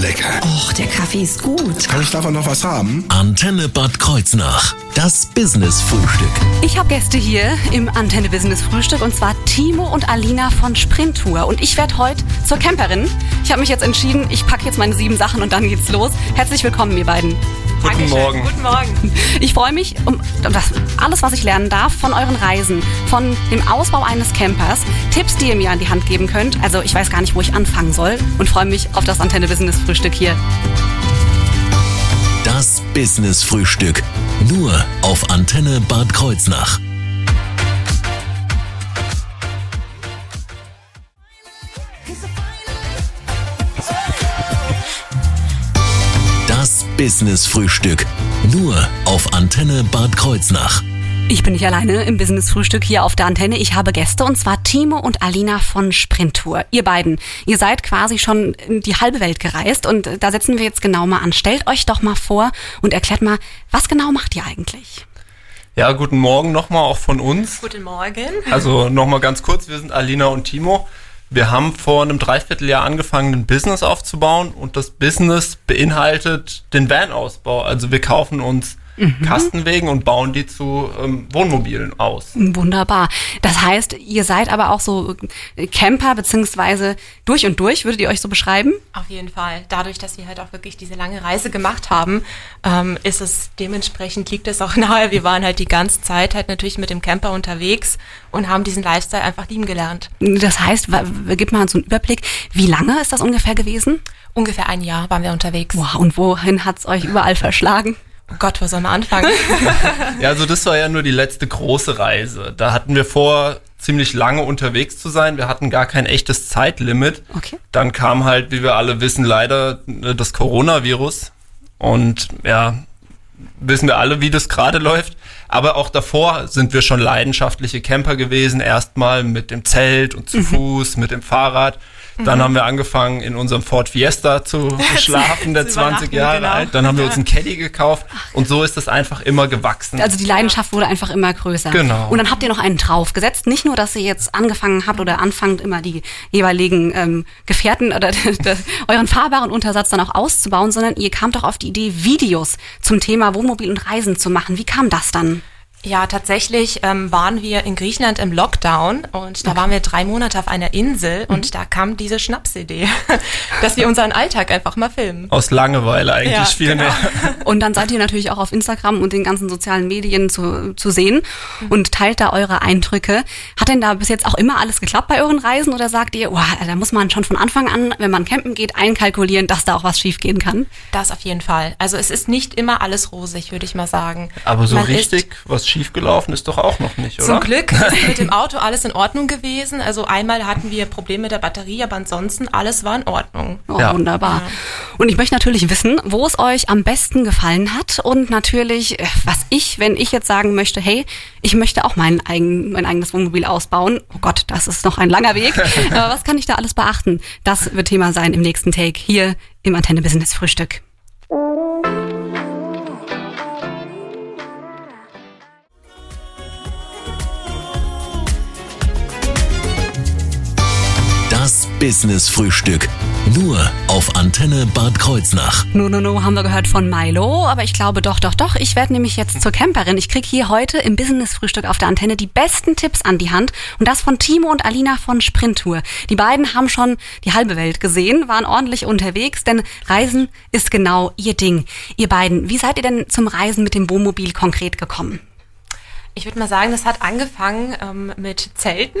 lecker. Och, der Kaffee ist gut. Kann ich davon noch was haben? Antenne Bad Kreuznach. Das Business-Frühstück. Ich habe Gäste hier im Antenne Business Frühstück und zwar Timo und Alina von Sprinttour. Und ich werde heute zur Camperin. Ich habe mich jetzt entschieden, ich packe jetzt meine sieben Sachen und dann geht's los. Herzlich willkommen, ihr beiden. Guten Dankeschön. Morgen. Guten Morgen. Ich freue mich um das, alles, was ich lernen darf von euren Reisen, von dem Ausbau eines Campers, Tipps, die ihr mir an die Hand geben könnt. Also ich weiß gar nicht, wo ich anfangen soll und freue mich auf das Antenne Business Frühstück hier. Das Business-Frühstück. Nur auf Antenne Bad Kreuznach. Das Business-Frühstück. Nur auf Antenne Bad Kreuznach. Ich bin nicht alleine im Business Frühstück hier auf der Antenne. Ich habe Gäste und zwar Timo und Alina von Sprinttour. Ihr beiden, ihr seid quasi schon in die halbe Welt gereist und da setzen wir jetzt genau mal an. Stellt euch doch mal vor und erklärt mal, was genau macht ihr eigentlich? Ja, guten Morgen nochmal auch von uns. Guten Morgen. Also nochmal ganz kurz, wir sind Alina und Timo. Wir haben vor einem Dreivierteljahr angefangen, ein Business aufzubauen und das Business beinhaltet den Van-Ausbau. Also wir kaufen uns Kastenwegen und bauen die zu ähm, Wohnmobilen aus. Wunderbar. Das heißt, ihr seid aber auch so Camper beziehungsweise durch und durch, würdet ihr euch so beschreiben? Auf jeden Fall. Dadurch, dass wir halt auch wirklich diese lange Reise gemacht haben, ähm, ist es dementsprechend liegt es auch nahe. Wir waren halt die ganze Zeit halt natürlich mit dem Camper unterwegs und haben diesen Lifestyle einfach lieben gelernt. Das heißt, gib mal so einen Überblick, wie lange ist das ungefähr gewesen? Ungefähr ein Jahr waren wir unterwegs. Wow, und wohin hat's euch überall verschlagen? Oh Gott, wo soll man anfangen? Ja, also das war ja nur die letzte große Reise. Da hatten wir vor, ziemlich lange unterwegs zu sein. Wir hatten gar kein echtes Zeitlimit. Okay. Dann kam halt, wie wir alle wissen, leider äh, das Coronavirus. Und ja, wissen wir alle, wie das gerade läuft. Aber auch davor sind wir schon leidenschaftliche Camper gewesen. Erstmal mit dem Zelt und zu Fuß, mit dem Fahrrad. Dann haben wir angefangen, in unserem Ford Fiesta zu schlafen, der zu 20 übernachten, Jahre genau. alt. Dann haben wir uns einen Caddy gekauft. Und so ist das einfach immer gewachsen. Also die Leidenschaft wurde einfach immer größer. Genau. Und dann habt ihr noch einen draufgesetzt. Nicht nur, dass ihr jetzt angefangen habt oder anfangt, immer die jeweiligen ähm, Gefährten oder euren fahrbaren Untersatz dann auch auszubauen, sondern ihr kamt doch auf die Idee, Videos zum Thema Wohnmobil und Reisen zu machen. Wie kam das dann? Ja, tatsächlich ähm, waren wir in Griechenland im Lockdown und da waren wir drei Monate auf einer Insel und da kam diese Schnapsidee, dass wir unseren Alltag einfach mal filmen. Aus Langeweile eigentlich Ja, viel genau. mehr. Und dann seid ihr natürlich auch auf Instagram und den ganzen sozialen Medien zu, zu sehen und teilt da eure Eindrücke. Hat denn da bis jetzt auch immer alles geklappt bei euren Reisen oder sagt ihr, wow, da muss man schon von Anfang an, wenn man campen geht, einkalkulieren, dass da auch was schiefgehen kann? Das auf jeden Fall. Also es ist nicht immer alles rosig, würde ich mal sagen. Aber so Man richtig was schiefgelaufen ist doch auch noch nicht, oder? zum Glück ist mit dem Auto alles in Ordnung gewesen. Also einmal hatten wir Probleme mit der Batterie, aber ansonsten alles war in Ordnung. Oh, Ja. wunderbar. Und ich möchte natürlich wissen, wo es euch am besten gefallen hat und natürlich, äh, was ich, wenn ich jetzt sagen möchte, hey, ich möchte auch mein, eigen, mein eigenes Wohnmobil ausbauen. Oh Gott, das ist noch ein langer Weg. Aber was kann ich da alles beachten? Das wird Thema sein im nächsten Take hier im Antenne Business Frühstück. Das Business-Frühstück. Nur auf Antenne Bad Kreuznach. No, no, no, haben wir gehört von Milo, aber ich glaube doch, doch, doch. Ich werde nämlich jetzt zur Camperin. Ich krieg hier heute im Business-Frühstück auf der Antenne die besten Tipps an die Hand und das von Timo und Alina von Sprinttour. Die beiden haben schon die halbe Welt gesehen, waren ordentlich unterwegs, denn Reisen ist genau ihr Ding. Ihr beiden, wie seid ihr denn zum Reisen mit dem Wohnmobil konkret gekommen? Ich würde mal sagen, das hat angefangen ähm, mit Zelten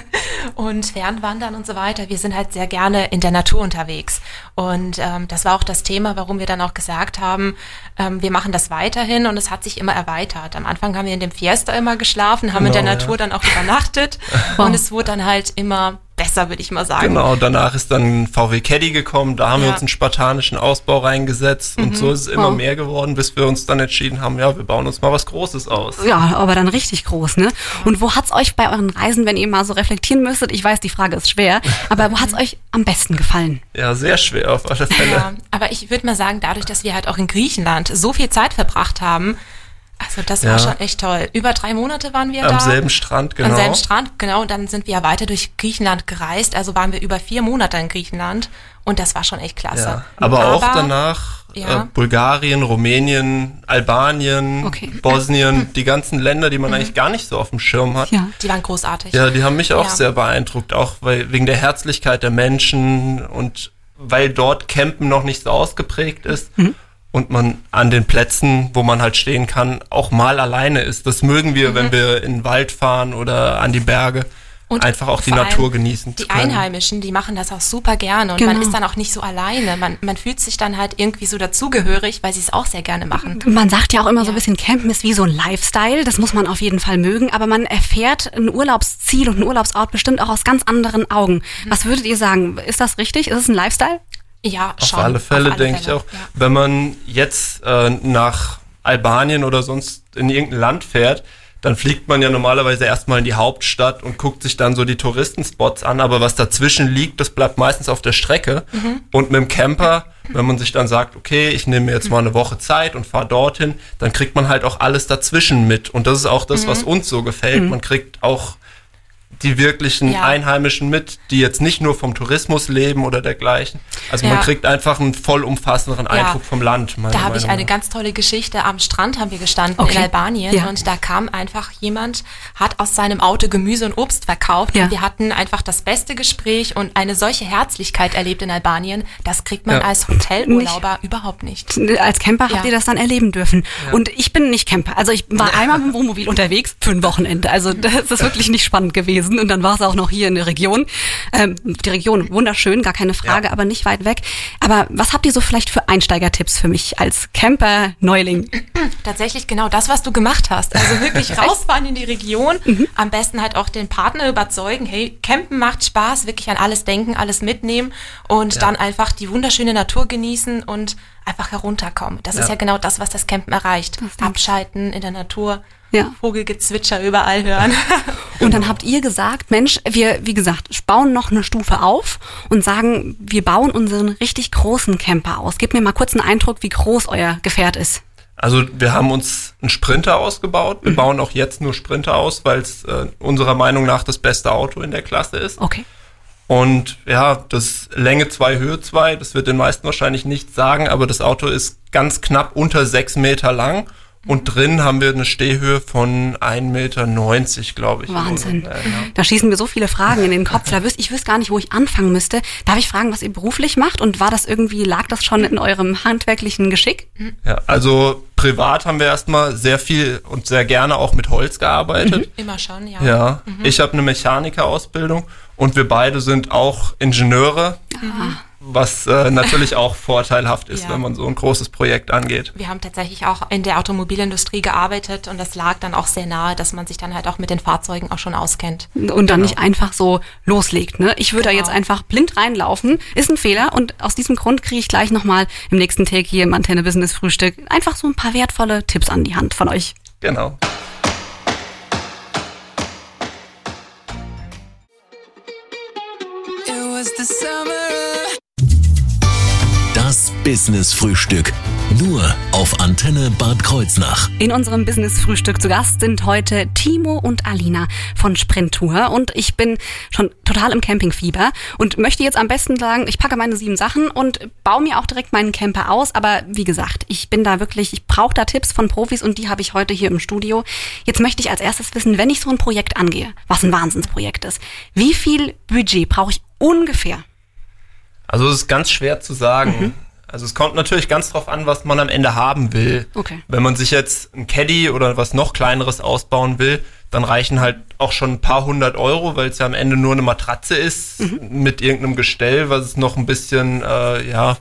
und Fernwandern und so weiter. Wir sind halt sehr gerne in der Natur unterwegs. Und ähm, das war auch das Thema, warum wir dann auch gesagt haben, ähm, wir machen das weiterhin und es hat sich immer erweitert. Am Anfang haben wir in dem Fiesta immer geschlafen, haben in der Genau, ja. Natur dann auch übernachtet und es wurde dann halt immer besser, würde ich mal sagen. Genau, danach ist dann VW Caddy gekommen, da haben wir Ja. uns einen spartanischen Ausbau reingesetzt und so ist es immer Wow. mehr geworden, bis wir uns dann entschieden haben, ja, wir bauen uns mal was Großes aus. Ja, aber dann richtig groß, ne? Und wo hat's euch bei euren Reisen, wenn ihr mal so reflektieren müsstet, ich weiß, die Frage ist schwer, aber wo hat's euch am besten gefallen? Ja, sehr schwer auf alle Fälle. Ja, aber ich würde mal sagen, dadurch, dass wir halt auch in Griechenland so viel Zeit verbracht haben, Also das war Ja. schon echt toll. Über drei Monate waren wir da. Am selben Strand, genau. Am selben Strand, genau. Und dann sind wir ja weiter durch Griechenland gereist. Also waren wir über vier Monate in Griechenland. Und das war schon echt klasse. Ja. Aber, auch danach Ja. äh, Bulgarien, Rumänien, Albanien, Okay. Bosnien, die ganzen Länder, die man eigentlich gar nicht so auf dem Schirm hat. Ja. Die waren großartig. Ja, die haben mich auch Ja. sehr beeindruckt, auch weil, wegen der Herzlichkeit der Menschen und weil dort Campen noch nicht so ausgeprägt ist Mhm. Und man an den Plätzen, wo man halt stehen kann, auch mal alleine ist. Das mögen wir, wenn wir in den Wald fahren oder an die Berge. Mhm. Und einfach auch die Natur genießen zu Die können. Einheimischen, die machen das auch super gerne und Genau. man ist dann auch nicht so alleine. Man, man fühlt sich dann halt irgendwie so dazugehörig, weil sie es auch sehr gerne machen. Man sagt ja auch immer so ein Ja. bisschen, Campen ist wie so ein Lifestyle. Das muss man auf jeden Fall mögen. Aber man erfährt ein Urlaubsziel und einen Urlaubsort bestimmt auch aus ganz anderen Augen. Mhm. Was würdet ihr sagen? Ist das richtig? Ist es ein Lifestyle? Ja, Auf schon. alle Fälle, alle denke ich Fälle, auch. Ja. Wenn man jetzt äh, nach Albanien oder sonst in irgendein Land fährt, dann fliegt man ja normalerweise erstmal in die Hauptstadt und guckt sich dann so die Touristenspots an, aber was dazwischen liegt, das bleibt meistens auf der Strecke. Mhm. Und mit dem Camper, wenn man sich dann sagt, okay, ich nehme mir jetzt mal eine Woche Zeit und fahre dorthin, dann kriegt man halt auch alles dazwischen mit. Und das ist auch das, Mhm. was uns so gefällt. Man kriegt auch die wirklichen Ja. Einheimischen mit, die jetzt nicht nur vom Tourismus leben oder dergleichen. Also man Ja. kriegt einfach einen vollumfassenderen Eindruck vom Land. Da habe ich eine nach. ganz tolle Geschichte. Am Strand haben wir gestanden Okay. in Albanien Ja. und da kam einfach jemand, hat aus seinem Auto Gemüse und Obst verkauft Ja. und wir hatten einfach das beste Gespräch und eine solche Herzlichkeit erlebt in Albanien. Das kriegt man Ja. als Hotelurlauber überhaupt nicht. Als Camper habt Ja. ihr das dann erleben dürfen. Und ich bin nicht Camper. Also ich war einmal mit dem Wohnmobil unterwegs für ein Wochenende. Also das ist wirklich nicht spannend gewesen. Und dann war es auch noch hier in der Region. Ähm, die Region wunderschön, gar keine Frage, Ja. aber nicht weit weg. Aber was habt ihr so vielleicht für Einsteigertipps für mich als Camper-Neuling? Tatsächlich genau das, was du gemacht hast. Also wirklich rausfahren in die Region. Mhm. Am besten halt auch den Partner überzeugen, hey, campen macht Spaß, wirklich an alles denken, alles mitnehmen und dann einfach die wunderschöne Natur genießen und einfach herunterkommen. Das ist Ja. ja genau das, was das Campen erreicht. Abschalten in der Natur, Ja. Vogelgezwitscher überall hören. Und dann habt ihr gesagt, Mensch, wir, wie gesagt, bauen noch eine Stufe auf und sagen, wir bauen unseren richtig großen Camper aus. Gebt mir mal kurz einen Eindruck, wie groß euer Gefährt ist. Also wir haben uns einen Sprinter ausgebaut. Wir bauen auch jetzt nur Sprinter aus, weil es äh, unserer Meinung nach das beste Auto in der Klasse ist. Okay. Und ja, das Länge 2, Höhe 2, das wird den meisten wahrscheinlich nicht sagen, aber das Auto ist ganz knapp unter 6 Meter lang. Und drin haben wir eine Stehhöhe von 1,90 Meter, glaube ich. Wahnsinn. Ja, ja. Da schießen mir so viele Fragen in den Kopf. Da wüsste, ich wüsste gar nicht, wo ich anfangen müsste. Darf ich fragen, was ihr beruflich macht? Und war das irgendwie, lag das schon in eurem handwerklichen Geschick? Ja, also privat haben wir erstmal sehr viel und sehr gerne auch mit Holz gearbeitet. Immer schon, ja. Ja, ich habe eine Mechanikerausbildung und wir beide sind auch Ingenieure, was äh, natürlich auch vorteilhaft ist, Ja. wenn man so ein großes Projekt angeht. Wir haben tatsächlich auch in der Automobilindustrie gearbeitet und das lag dann auch sehr nahe, dass man sich dann halt auch mit den Fahrzeugen auch schon auskennt. Und dann nicht einfach so loslegt. Ne? Ich würde da Genau. jetzt einfach blind reinlaufen. Ist ein Fehler. Und aus diesem Grund kriege ich gleich nochmal im nächsten Take hier im Antenne Business Frühstück einfach so ein paar wertvolle Tipps an die Hand von euch. Genau. It was the summer. Das Business Frühstück. Nur auf Antenne Bad Kreuznach. In unserem Business-Frühstück zu Gast sind heute Timo und Alina von Sprinttour und ich bin schon total im Campingfieber und möchte jetzt am besten sagen, ich packe meine sieben Sachen und baue mir auch direkt meinen Camper aus, aber wie gesagt, ich bin da wirklich, ich brauche da Tipps von Profis und die habe ich heute hier im Studio. Jetzt möchte ich als erstes wissen, wenn ich so ein Projekt angehe, was ein Wahnsinnsprojekt ist, wie viel Budget brauche ich ungefähr? Also es ist ganz schwer zu sagen. Also es kommt natürlich ganz drauf an, was man am Ende haben will. Okay. Wenn man sich jetzt ein Caddy oder was noch kleineres ausbauen will, dann reichen halt auch schon ein paar hundert Euro, weil es ja am Ende nur eine Matratze ist mit irgendeinem Gestell, was es noch ein bisschen äh, ja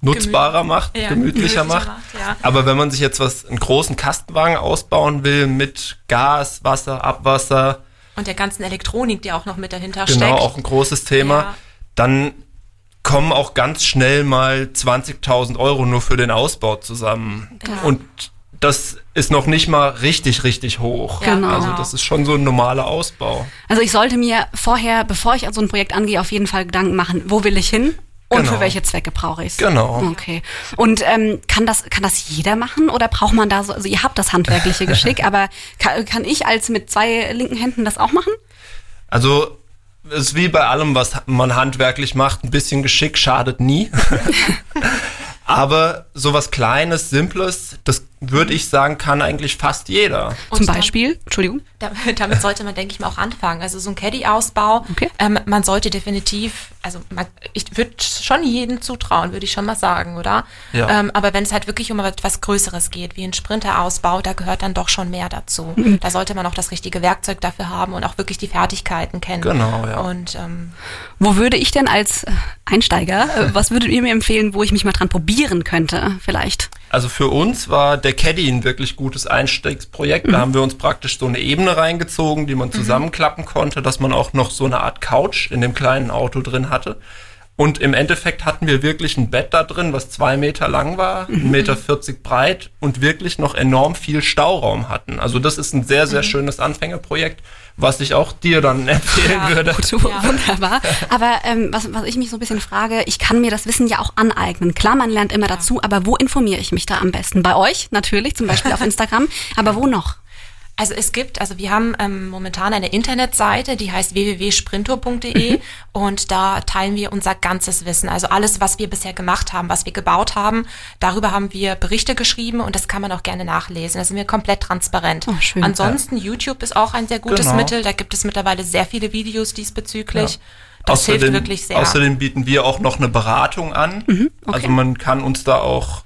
nutzbarer macht, Ja, gemütlicher gemütlicher macht. macht, ja. Aber wenn man sich jetzt was einen großen Kastenwagen ausbauen will mit Gas, Wasser, Abwasser, Und der ganzen Elektronik, die auch noch mit dahinter genau steckt. auch ein großes Thema, Ja. dann kommen auch ganz schnell mal 20.000 Euro nur für den Ausbau zusammen. Ja. Und das ist noch nicht mal richtig, richtig hoch. Genau. Also das ist schon so ein normaler Ausbau. Also ich sollte mir vorher, bevor ich so ein Projekt angehe, auf jeden Fall Gedanken machen, wo will ich hin? Und Genau. für welche Zwecke brauche ich es? Genau. Okay. Und ähm, kann das kann das jeder machen oder braucht man da so? Also ihr habt das handwerkliche Geschick, aber kann, kann ich als mit zwei linken Händen das auch machen? Also ist wie bei allem, was man handwerklich macht, ein bisschen Geschick schadet nie. Aber sowas Kleines, Simples, das würde ich sagen, kann eigentlich fast jeder. Und Zum dann- Beispiel, Entschuldigung. Da- Damit sollte man, denke ich mal, auch anfangen. Also so ein Caddy-Ausbau, Okay. ähm, man sollte definitiv, also man, ich würde schon jedem zutrauen, würde ich schon mal sagen, oder? Ja. Ähm, aber wenn es halt wirklich um etwas Größeres geht, wie ein Sprinterausbau, da gehört dann doch schon mehr dazu. Mhm. Da sollte man auch das richtige Werkzeug dafür haben und auch wirklich die Fertigkeiten kennen. Genau, ja. Und ähm, Wo würde ich denn als Einsteiger, äh, was würdet ihr mir empfehlen, wo ich mich mal dran probieren könnte, vielleicht? Also für uns war der Caddy ein wirklich gutes Einstiegsprojekt. Da haben wir uns praktisch so eine Ebene reingezogen, die man zusammenklappen konnte, dass man auch noch so eine Art Couch in dem kleinen Auto drin hatte. Und im Endeffekt hatten wir wirklich ein Bett da drin, was zwei Meter lang war, ein Meter 40 breit und wirklich noch enorm viel Stauraum hatten. Also das ist ein sehr, sehr schönes Anfängerprojekt, was ich auch dir dann empfehlen Ja. würde. Gut, wunderbar. Aber ähm, was, was ich mich so ein bisschen frage, ich kann mir das Wissen ja auch aneignen. Klar, man lernt immer dazu, aber wo informiere ich mich da am besten? Bei euch natürlich, zum Beispiel auf Instagram, aber wo noch? Also es gibt, also wir haben ähm, momentan eine Internetseite, die heißt www.sprinto.de und da teilen wir unser ganzes Wissen. Also alles, was wir bisher gemacht haben, was wir gebaut haben, darüber haben wir Berichte geschrieben und das kann man auch gerne nachlesen. Da sind wir komplett transparent. Oh, schön. Ansonsten YouTube ist auch ein sehr gutes Genau. Mittel. Da gibt es mittlerweile sehr viele Videos diesbezüglich. Das außerdem, hilft wirklich sehr. Außerdem bieten wir auch noch eine Beratung an. Also man kann uns da auch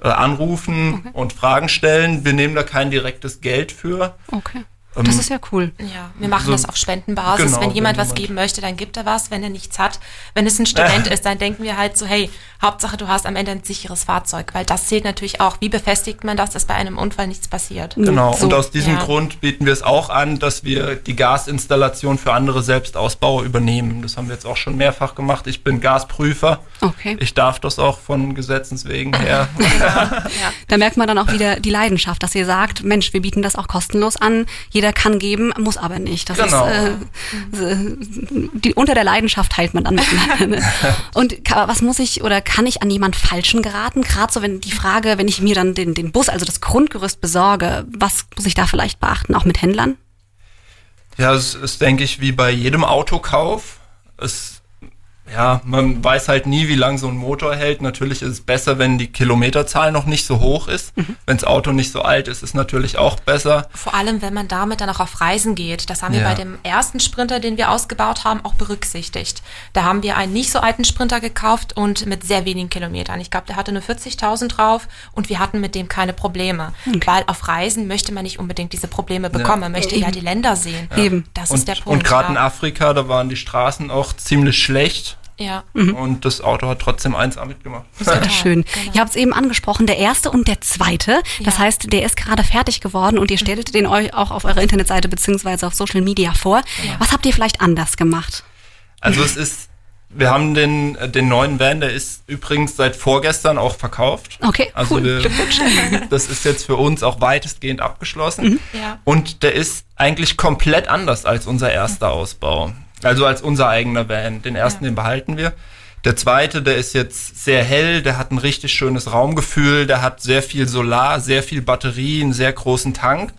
äh, anrufen und Fragen stellen. Wir nehmen da kein direktes Geld für. Okay. Das ist ja cool. Ja, wir machen So- das auf Spendenbasis. Genau, wenn jemand wenn was geben möchte, dann gibt er was. Wenn er nichts hat, wenn es ein Student ist, dann denken wir halt so, hey, Hauptsache du hast am Ende ein sicheres Fahrzeug, weil das zählt natürlich auch. Wie befestigt man das, dass bei einem Unfall nichts passiert? Genau. So, und aus diesem ja. Grund bieten wir es auch an, dass wir die Gasinstallation für andere Selbstausbauer übernehmen. Das haben wir jetzt auch schon mehrfach gemacht. Ich bin Gasprüfer. Okay. Ich darf das auch von Gesetzens wegen her. Da merkt man dann auch wieder die Leidenschaft, dass ihr sagt, Mensch, wir bieten das auch kostenlos an. Jeder kann geben, muss aber nicht. Das Genau. ist, äh, äh, die, unter der Leidenschaft teilt man dann miteinander. Ne? Und was muss ich oder kann ich an jemand Falschen geraten? Gerade so, wenn die Frage, wenn ich mir dann den, den Bus, also das Grundgerüst besorge, was muss ich da vielleicht beachten, auch mit Händlern? Ja, es ist, denke ich, wie bei jedem Autokauf. Es, ja, man weiß halt nie, wie lang so ein Motor hält. Natürlich ist es besser, wenn die Kilometerzahl noch nicht so hoch ist. Mhm. Wenn das Auto nicht so alt ist, ist natürlich auch besser. Vor allem, wenn man damit dann auch auf Reisen geht. Das haben wir Ja. bei dem ersten Sprinter, den wir ausgebaut haben, auch berücksichtigt. Da haben wir einen nicht so alten Sprinter gekauft und mit sehr wenigen Kilometern. Ich glaube, der hatte nur 40.000 drauf und wir hatten mit dem keine Probleme. Weil auf Reisen möchte man nicht unbedingt diese Probleme bekommen. Man möchte ja die Länder sehen. Eben. Das und ist der Punkt. und gerade in ja. Afrika, da waren die Straßen auch ziemlich schlecht. Ja. Und das Auto hat trotzdem 1A mitgemacht. Das ist schön. genau. Ihr habt es eben angesprochen, der erste und der zweite. Das Ja. Mhm. heißt, der ist gerade fertig geworden und ihr stellt den euch auch auf eurer Internetseite beziehungsweise auf Social Media vor. Was habt ihr vielleicht anders gemacht? Also es ist, wir haben den, äh, den neuen Van, der ist übrigens seit vorgestern auch verkauft. Okay, also cool. wir, das ist jetzt für uns auch weitestgehend abgeschlossen. Ja. Und der ist eigentlich komplett anders als unser erster Ausbau. Also als unser eigener Van. Den ersten, Ja. den behalten wir. Der zweite, der ist jetzt sehr hell, der hat ein richtig schönes Raumgefühl, der hat sehr viel Solar, sehr viel Batterie, einen sehr großen Tank.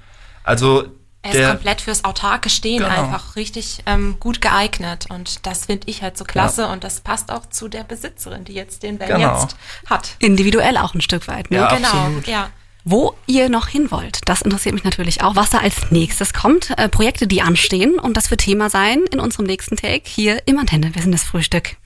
Also Er ist der, komplett fürs autarke Stehen Genau. einfach richtig ähm, gut geeignet. Und das finde ich halt so klasse. Und das passt auch zu der Besitzerin, die jetzt den Van Genau. jetzt hat. Individuell auch ein Stück weit. Ne? Ja, genau, absolut. ja. Wo ihr noch hin wollt, das interessiert mich natürlich auch, was da als nächstes kommt. Äh, Projekte, die anstehen und das wird Thema sein in unserem nächsten Take hier im Antenne. Wir sind das Frühstück.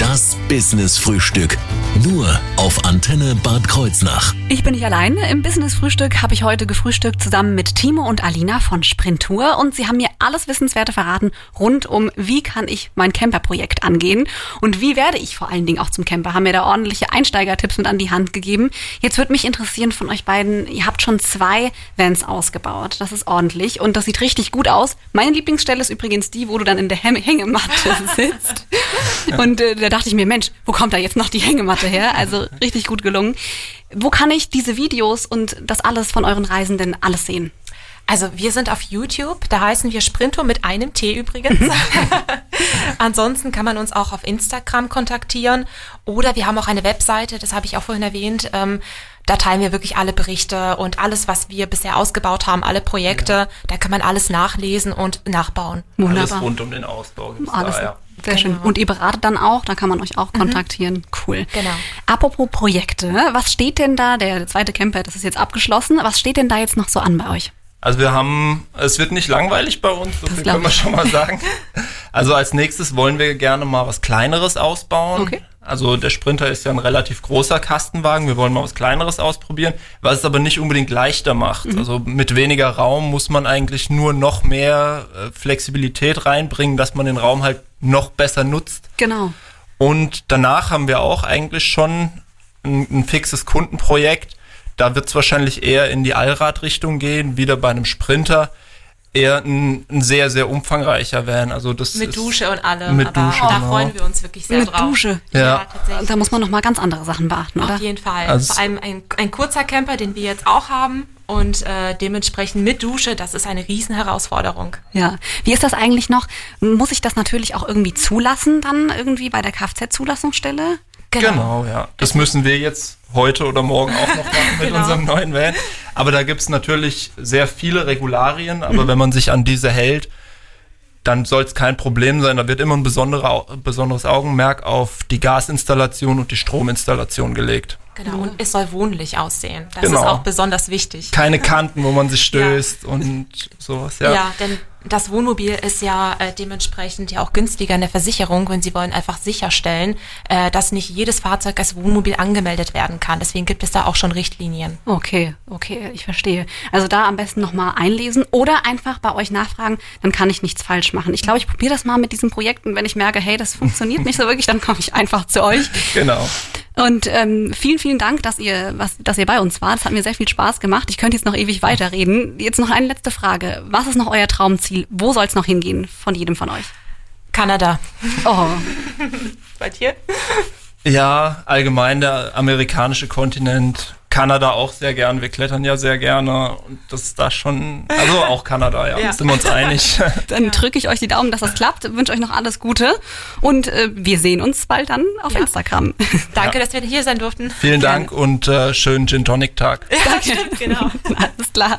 Das Business-Frühstück. Nur auf Antenne Bad Kreuznach. Ich bin nicht alleine. Im Business-Frühstück habe ich heute gefrühstückt zusammen mit Timo und Alina von Sprintour und sie haben mir alles Wissenswerte verraten rund um, wie kann ich mein Camper-Projekt angehen und wie werde ich vor allen Dingen auch zum Camper. Haben mir da ordentliche Einsteigertipps mit an die Hand gegeben. Jetzt würde mich interessieren von euch beiden, ihr habt schon zwei Vans ausgebaut. Das ist ordentlich und das sieht richtig gut aus. Meine Lieblingsstelle ist übrigens die, wo du dann in der Häng- Hängematte sitzt. Und äh, da dachte ich mir, Mensch, wo kommt da jetzt noch die Hängematte her? Also richtig gut gelungen. Wo kann ich diese Videos und das alles von euren Reisenden alles sehen? Also wir sind auf YouTube, da heißen wir Sprinto mit einem T übrigens. Ansonsten kann man uns auch auf Instagram kontaktieren oder wir haben auch eine Webseite, das habe ich auch vorhin erwähnt. Ähm, da teilen wir wirklich alle Berichte und alles, was wir bisher ausgebaut haben, alle Projekte, ja. da kann man alles nachlesen und nachbauen. Wunderbar. Alles rund um den Ausbau gibt's alles. Da, ja. Sehr genau. schön. Und ihr beratet dann auch, da kann man euch auch mhm. kontaktieren. Cool. Genau. Apropos Projekte, was steht denn da, der zweite Camper, das ist jetzt abgeschlossen, was steht denn da jetzt noch so an bei euch? Also wir haben, es wird nicht langweilig bei uns, so viel können wir schon mal sagen. Also als nächstes wollen wir gerne mal was Kleineres ausbauen. Okay. Also der Sprinter ist ja ein relativ großer Kastenwagen. Wir wollen mal was Kleineres ausprobieren, was es aber nicht unbedingt leichter macht. Mhm. Also mit weniger Raum muss man eigentlich nur noch mehr äh, Flexibilität reinbringen, dass man den Raum halt noch besser nutzt. Genau. Und danach haben wir auch eigentlich schon ein, ein fixes Kundenprojekt, da wird es wahrscheinlich eher in die Allradrichtung gehen, wieder bei einem Sprinter eher ein, ein, sehr, sehr umfangreicher werden. Also das mit Dusche und allem. Mit aber Dusche, da genau. freuen wir uns wirklich sehr mit drauf. Mit Dusche. Ja. ja, tatsächlich. Da muss man nochmal ganz andere Sachen beachten, oder? Auf jeden Fall. Also Vor allem ein, ein kurzer Camper, den wir jetzt auch haben. Und äh, dementsprechend mit Dusche, das ist eine Riesenherausforderung. Ja. Wie ist das eigentlich noch? Muss ich das natürlich auch irgendwie zulassen dann irgendwie bei der Kfz-Zulassungsstelle? Genau. genau, ja. Das müssen wir jetzt heute oder morgen auch noch machen mit genau. unserem neuen Van. Aber da gibt es natürlich sehr viele Regularien, aber mhm. wenn man sich an diese hält, dann soll es kein Problem sein. Da wird immer ein besonderer, besonderes Augenmerk auf die Gasinstallation und die Strominstallation gelegt. Genau, und es soll wohnlich aussehen. Das genau. ist auch besonders wichtig. Keine Kanten, wo man sich stößt ja. und sowas, ja. Ja, denn das Wohnmobil ist ja äh, dementsprechend ja auch günstiger in der Versicherung und sie wollen einfach sicherstellen, äh, dass nicht jedes Fahrzeug als Wohnmobil angemeldet werden kann. Deswegen gibt es da auch schon Richtlinien. Okay, okay, ich verstehe. Also da am besten nochmal einlesen oder einfach bei euch nachfragen, dann kann ich nichts falsch machen. Ich glaube, ich probiere das mal mit diesen Projekten. Wenn ich merke, hey, das funktioniert nicht so wirklich, dann komme ich einfach zu euch. Genau. Und ähm, vielen, vielen Dank, dass ihr, was, dass ihr bei uns wart. Es hat mir sehr viel Spaß gemacht. Ich könnte jetzt noch ewig weiterreden. Jetzt noch eine letzte Frage. Was ist noch euer Traumziel? Wo soll es noch hingehen von jedem von euch? Kanada. Oh. Bei dir? Ja, allgemein der amerikanische Kontinent. Kanada auch sehr gern. Wir klettern ja sehr gerne und das ist da schon, also auch Kanada, ja, ja. sind wir uns einig. Dann drücke ich euch die Daumen, dass das klappt. Wünsche euch noch alles Gute und äh, wir sehen uns bald dann auf ja. Instagram. Danke, ja. dass wir hier sein durften. Vielen Dank und äh, schönen Gin Tonic Tag. Ja, stimmt, genau. alles klar.